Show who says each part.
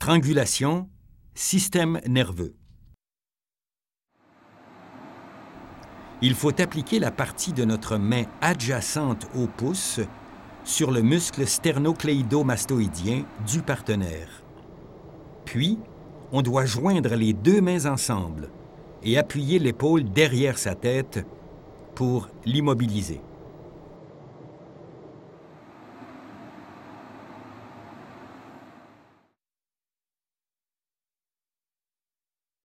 Speaker 1: Strangulation, système nerveux. Il faut appliquer la partie de notre main adjacente au pouce sur le muscle sternocléido-mastoïdien du partenaire. Puis, on doit joindre les deux mains ensemble et appuyer l'épaule derrière sa tête pour l'immobiliser.